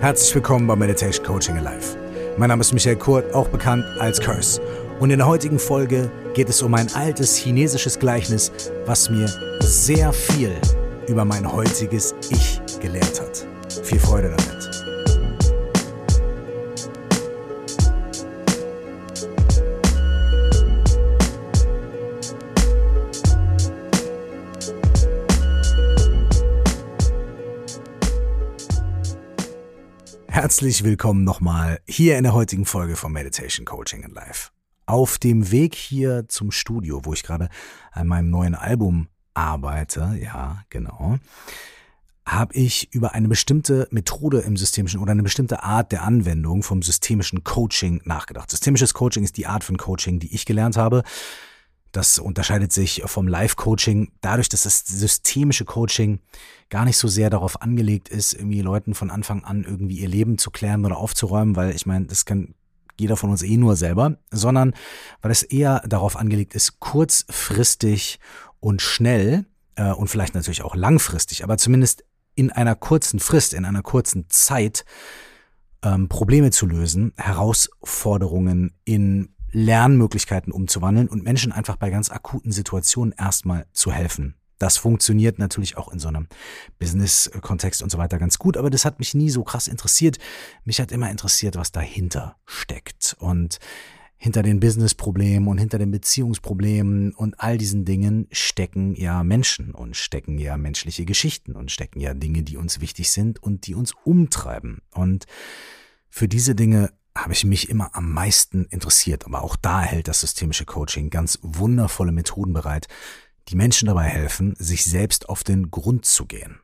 Herzlich willkommen bei Meditation Coaching Alive. Mein Name ist Michael Kurt, auch bekannt als Curse. Und in der heutigen Folge geht es um ein altes chinesisches Gleichnis, was mir sehr viel über mein heutiges Ich gelehrt hat. Viel Freude damit. Herzlich willkommen nochmal hier in der heutigen Folge von Meditation Coaching in Life. Auf dem Weg hier zum Studio, wo ich gerade an meinem neuen Album arbeite, ja, genau, habe ich über eine bestimmte Methode im systemischen oder eine bestimmte Art der Anwendung vom systemischen Coaching nachgedacht. Systemisches Coaching ist die Art von Coaching, die ich gelernt habe. Das unterscheidet sich vom Live-Coaching. Dadurch, dass das systemische Coaching gar nicht so sehr darauf angelegt ist, irgendwie Leuten von Anfang an irgendwie ihr Leben zu klären oder aufzuräumen, weil ich meine, das kann jeder von uns eh nur selber, sondern weil es eher darauf angelegt ist, kurzfristig und schnell äh, und vielleicht natürlich auch langfristig, aber zumindest in einer kurzen Frist, in einer kurzen Zeit ähm, Probleme zu lösen, Herausforderungen in Lernmöglichkeiten umzuwandeln und Menschen einfach bei ganz akuten Situationen erstmal zu helfen. Das funktioniert natürlich auch in so einem Business-Kontext und so weiter ganz gut, aber das hat mich nie so krass interessiert. Mich hat immer interessiert, was dahinter steckt und hinter den Business-Problemen und hinter den Beziehungsproblemen und all diesen Dingen stecken ja Menschen und stecken ja menschliche Geschichten und stecken ja Dinge, die uns wichtig sind und die uns umtreiben. Und für diese Dinge habe ich mich immer am meisten interessiert. Aber auch da hält das systemische Coaching ganz wundervolle Methoden bereit, die Menschen dabei helfen, sich selbst auf den Grund zu gehen.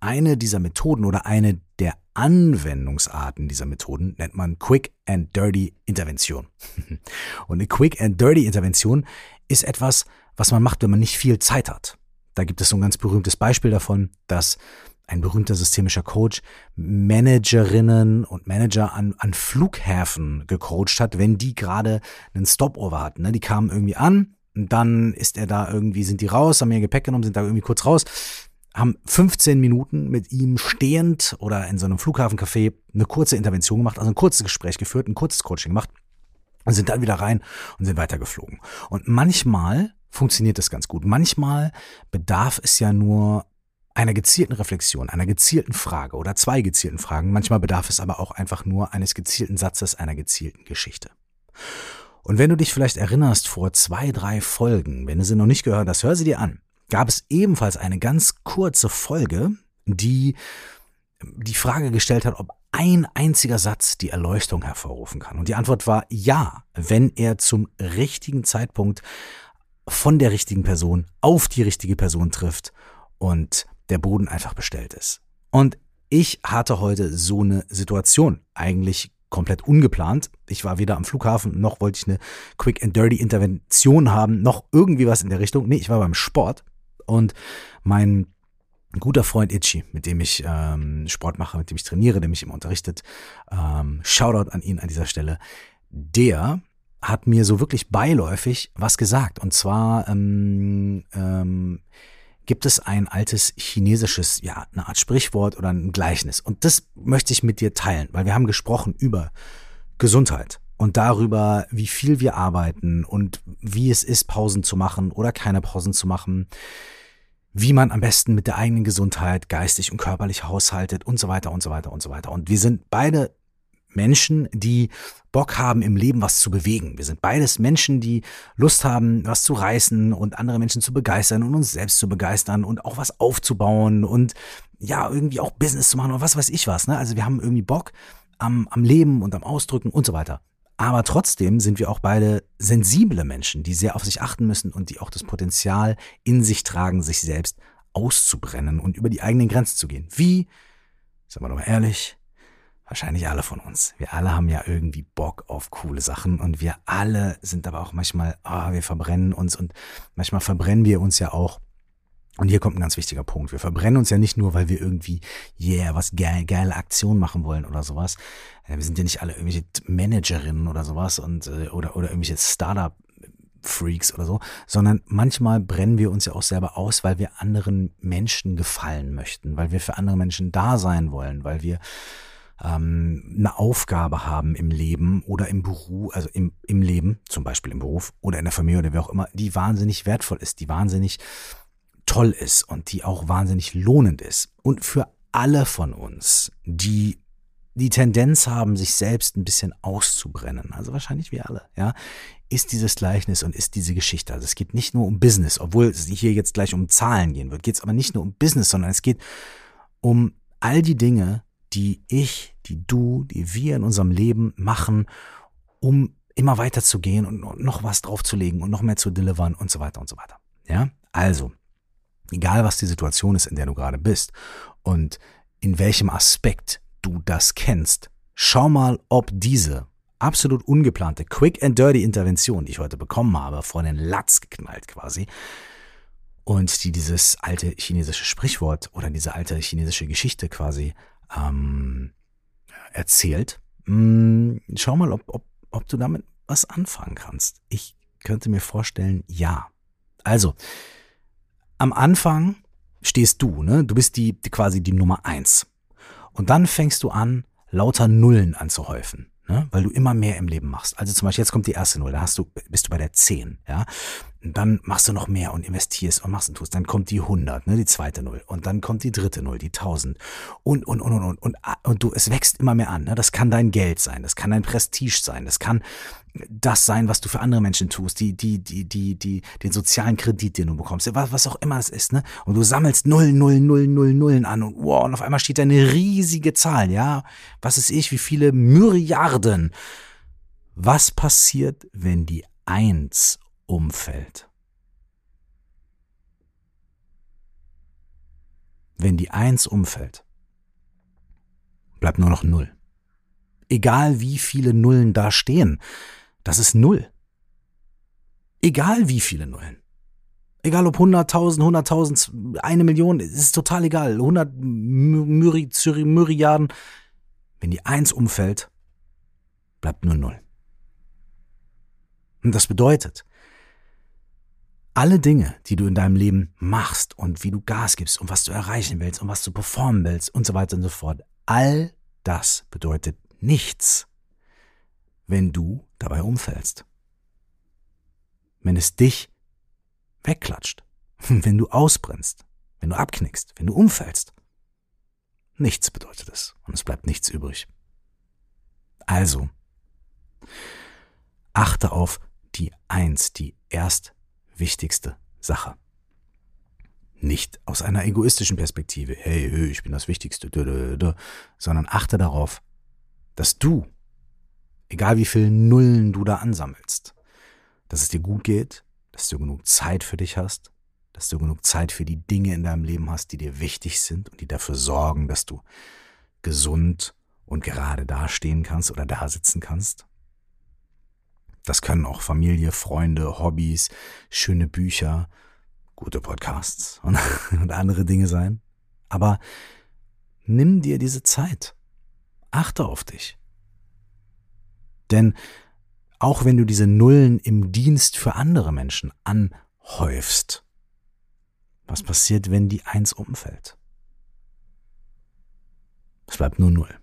Eine dieser Methoden oder eine der Anwendungsarten dieser Methoden nennt man Quick and Dirty Intervention. Und eine Quick and Dirty Intervention ist etwas, was man macht, wenn man nicht viel Zeit hat. Da gibt es so ein ganz berühmtes Beispiel davon, dass ein berühmter systemischer Coach, Managerinnen und Manager an, an Flughäfen gecoacht hat, wenn die gerade einen Stopover hatten. Ne? Die kamen irgendwie an, und dann ist er da irgendwie, sind die raus, haben ihr Gepäck genommen, sind da irgendwie kurz raus, haben 15 Minuten mit ihm stehend oder in so einem Flughafencafé eine kurze Intervention gemacht, also ein kurzes Gespräch geführt, ein kurzes Coaching gemacht und sind dann wieder rein und sind weitergeflogen. Und manchmal funktioniert das ganz gut. Manchmal bedarf es ja nur einer gezielten Reflexion, einer gezielten Frage oder zwei gezielten Fragen. Manchmal bedarf es aber auch einfach nur eines gezielten Satzes, einer gezielten Geschichte. Und wenn du dich vielleicht erinnerst, vor zwei, drei Folgen, wenn du sie noch nicht gehört hast, hör sie dir an, gab es ebenfalls eine ganz kurze Folge, die die Frage gestellt hat, ob ein einziger Satz die Erleuchtung hervorrufen kann. Und die Antwort war ja, wenn er zum richtigen Zeitpunkt von der richtigen Person auf die richtige Person trifft und der Boden einfach bestellt ist. Und ich hatte heute so eine Situation. Eigentlich komplett ungeplant. Ich war weder am Flughafen, noch wollte ich eine Quick and Dirty Intervention haben, noch irgendwie was in der Richtung. Nee, ich war beim Sport und mein guter Freund Itchy, mit dem ich ähm, Sport mache, mit dem ich trainiere, der mich immer unterrichtet, ähm, Shoutout an ihn an dieser Stelle, der hat mir so wirklich beiläufig was gesagt. Und zwar, ähm, ähm, gibt es ein altes chinesisches, ja, eine Art Sprichwort oder ein Gleichnis. Und das möchte ich mit dir teilen, weil wir haben gesprochen über Gesundheit und darüber, wie viel wir arbeiten und wie es ist, Pausen zu machen oder keine Pausen zu machen, wie man am besten mit der eigenen Gesundheit geistig und körperlich haushaltet und so weiter und so weiter und so weiter. Und wir sind beide Menschen, die Bock haben, im Leben was zu bewegen. Wir sind beides Menschen, die Lust haben, was zu reißen und andere Menschen zu begeistern und uns selbst zu begeistern und auch was aufzubauen und ja, irgendwie auch Business zu machen oder was weiß ich was. Ne? Also wir haben irgendwie Bock am, am Leben und am Ausdrücken und so weiter. Aber trotzdem sind wir auch beide sensible Menschen, die sehr auf sich achten müssen und die auch das Potenzial in sich tragen, sich selbst auszubrennen und über die eigenen Grenzen zu gehen. Wie, sagen wir doch mal ehrlich, wahrscheinlich alle von uns. Wir alle haben ja irgendwie Bock auf coole Sachen und wir alle sind aber auch manchmal, ah, oh, wir verbrennen uns und manchmal verbrennen wir uns ja auch. Und hier kommt ein ganz wichtiger Punkt. Wir verbrennen uns ja nicht nur, weil wir irgendwie, yeah, was geil, geile Aktion machen wollen oder sowas. Wir sind ja nicht alle irgendwelche Managerinnen oder sowas und, äh, oder, oder irgendwelche Startup Freaks oder so, sondern manchmal brennen wir uns ja auch selber aus, weil wir anderen Menschen gefallen möchten, weil wir für andere Menschen da sein wollen, weil wir ähm, eine Aufgabe haben im Leben oder im Beruf, also im, im Leben, zum Beispiel im Beruf oder in der Familie oder wie auch immer, die wahnsinnig wertvoll ist, die wahnsinnig toll ist und die auch wahnsinnig lohnend ist. Und für alle von uns, die die Tendenz haben, sich selbst ein bisschen auszubrennen, also wahrscheinlich wir alle, ja, ist dieses Gleichnis und ist diese Geschichte. Also es geht nicht nur um Business, obwohl es hier jetzt gleich um Zahlen gehen wird, geht es aber nicht nur um Business, sondern es geht um all die Dinge, die ich, die du, die wir in unserem Leben machen, um immer weiter zu gehen und noch was draufzulegen und noch mehr zu delivern und so weiter und so weiter. Ja, also, egal was die Situation ist, in der du gerade bist und in welchem Aspekt du das kennst, schau mal, ob diese absolut ungeplante Quick and Dirty Intervention, die ich heute bekommen habe, vor den Latz geknallt quasi, und die dieses alte chinesische Sprichwort oder diese alte chinesische Geschichte quasi ähm, erzählt. Hm, schau mal, ob, ob, ob du damit was anfangen kannst. Ich könnte mir vorstellen, ja. Also, am Anfang stehst du, ne? Du bist die, die quasi die Nummer eins. Und dann fängst du an, lauter Nullen anzuhäufen ne? weil du immer mehr im Leben machst. Also zum Beispiel, jetzt kommt die erste Null, da hast du, bist du bei der 10, ja. Und dann machst du noch mehr und investierst und machst und tust. Dann kommt die 100, ne, die zweite Null. Und dann kommt die dritte Null, die 1000. Und, und, und, und, und, und, und du, es wächst immer mehr an. Ne? Das kann dein Geld sein, das kann dein Prestige sein, das kann das sein, was du für andere Menschen tust, die, die, die, die, die, den sozialen Kredit, den du bekommst, was, was auch immer es ist, ne? Und du sammelst null, null, null, null, Nullen an und wow, und auf einmal steht da eine riesige Zahl, ja? Was ist ich, wie viele Myriarden? Was passiert, wenn die Eins umfällt. Wenn die Eins umfällt, bleibt nur noch Null. Egal wie viele Nullen da stehen, das ist Null. Egal wie viele Nullen. Egal ob 100.000, 100.000, eine Million, es ist total egal. 100 Myriaden. Wenn die Eins umfällt, bleibt nur Null. Und das bedeutet, alle Dinge, die du in deinem Leben machst und wie du Gas gibst und was du erreichen willst und was du performen willst und so weiter und so fort, all das bedeutet nichts, wenn du dabei umfällst. Wenn es dich wegklatscht, wenn du ausbrennst, wenn du abknickst, wenn du umfällst. Nichts bedeutet es und es bleibt nichts übrig. Also, achte auf die Eins, die erst wichtigste Sache. Nicht aus einer egoistischen Perspektive, hey, hey ich bin das Wichtigste, sondern achte darauf, dass du, egal wie viele Nullen du da ansammelst, dass es dir gut geht, dass du genug Zeit für dich hast, dass du genug Zeit für die Dinge in deinem Leben hast, die dir wichtig sind und die dafür sorgen, dass du gesund und gerade dastehen kannst oder da sitzen kannst. Das können auch Familie, Freunde, Hobbys, schöne Bücher, gute Podcasts und, und andere Dinge sein. Aber nimm dir diese Zeit. Achte auf dich. Denn auch wenn du diese Nullen im Dienst für andere Menschen anhäufst, was passiert, wenn die Eins umfällt? Es bleibt nur Null.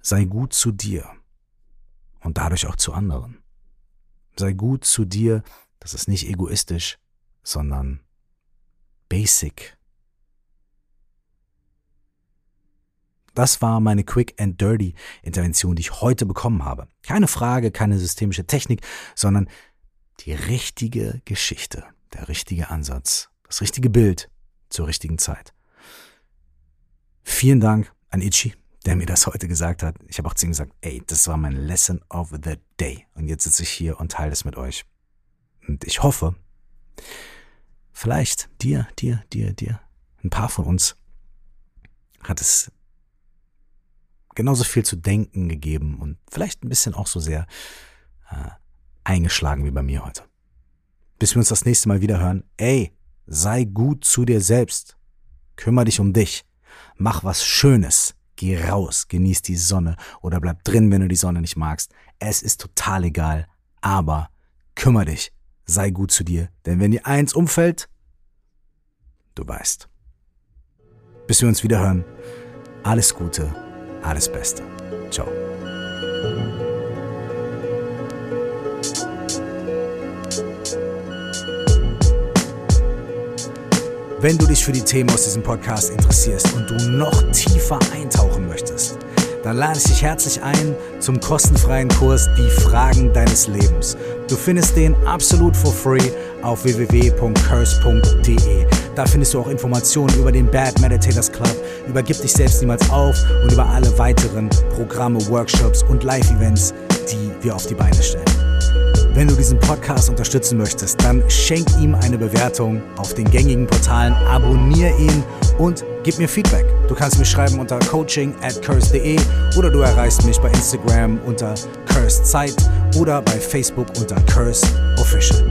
Sei gut zu dir und dadurch auch zu anderen. Sei gut zu dir, das ist nicht egoistisch, sondern basic. Das war meine Quick and Dirty Intervention, die ich heute bekommen habe. Keine Frage, keine systemische Technik, sondern die richtige Geschichte, der richtige Ansatz, das richtige Bild zur richtigen Zeit. Vielen Dank an Ichi der mir das heute gesagt hat. Ich habe auch zu ihm gesagt, ey, das war mein Lesson of the Day. Und jetzt sitze ich hier und teile es mit euch. Und ich hoffe, vielleicht dir, dir, dir, dir, ein paar von uns hat es genauso viel zu denken gegeben und vielleicht ein bisschen auch so sehr äh, eingeschlagen wie bei mir heute. Bis wir uns das nächste Mal wieder hören. Ey, sei gut zu dir selbst. Kümmer dich um dich. Mach was Schönes. Geh raus, genieß die Sonne oder bleib drin, wenn du die Sonne nicht magst. Es ist total egal, aber kümmer dich, sei gut zu dir, denn wenn dir eins umfällt, du weißt. Bis wir uns wieder hören, Alles Gute, alles Beste. Ciao. Wenn du dich für die Themen aus diesem Podcast interessierst und du noch tiefer eintauchen möchtest, dann lade ich dich herzlich ein zum kostenfreien Kurs Die Fragen deines Lebens. Du findest den absolut for free auf www.curse.de. Da findest du auch Informationen über den Bad Meditators Club, über Gib dich selbst niemals auf und über alle weiteren Programme, Workshops und Live-Events, die wir auf die Beine stellen. Wenn du diesen Podcast unterstützen möchtest, dann schenk ihm eine Bewertung auf den gängigen Portalen, abonniere ihn und gib mir Feedback. Du kannst mir schreiben unter coaching at curse.de oder du erreichst mich bei Instagram unter cursezeit oder bei Facebook unter curse official.